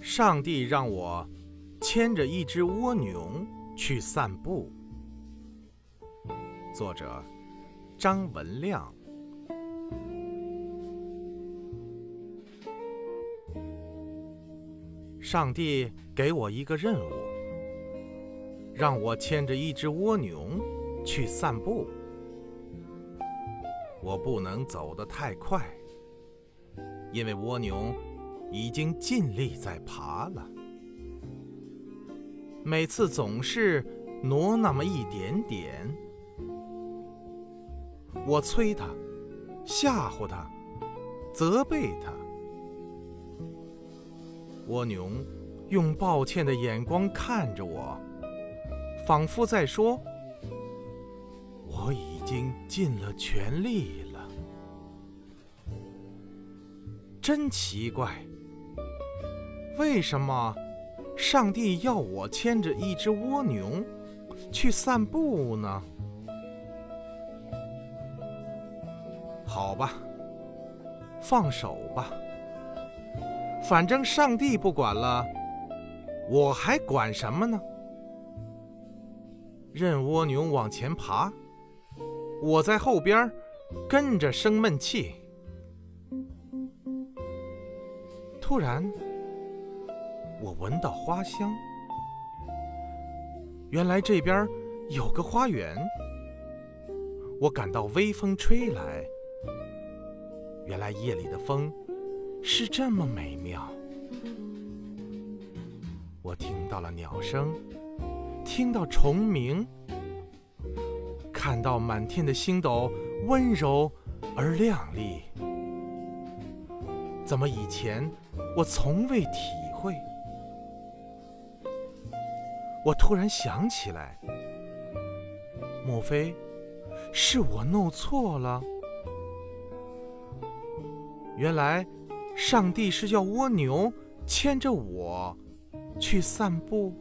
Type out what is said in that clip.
上帝让我牵着一只蜗牛去散步。作者：张文亮。上帝给我一个任务，让我牵着一只蜗牛去散步。我不能走得太快，因为蜗牛。已经尽力在爬了，每次总是挪那么一点点。我催他，吓唬他，责备他。蜗牛用抱歉的眼光看着我，仿佛在说：“已经尽了全力了。”真奇怪。为什么上帝要我牵着一只蜗牛去散步呢？好吧，放手吧，反正上帝不管了，我还管什么呢？任蜗牛往前爬，我在后边跟着生闷气。突然。我闻到花香，原来这边有个花园。我感到微风吹来，原来夜里的风是这么美妙。我听到了鸟声，听到虫鸣，看到满天的星斗温柔而亮丽。怎么以前我从未体会？我突然想起来，莫非是我弄错了？原来上帝是要蜗牛牵着我去散步。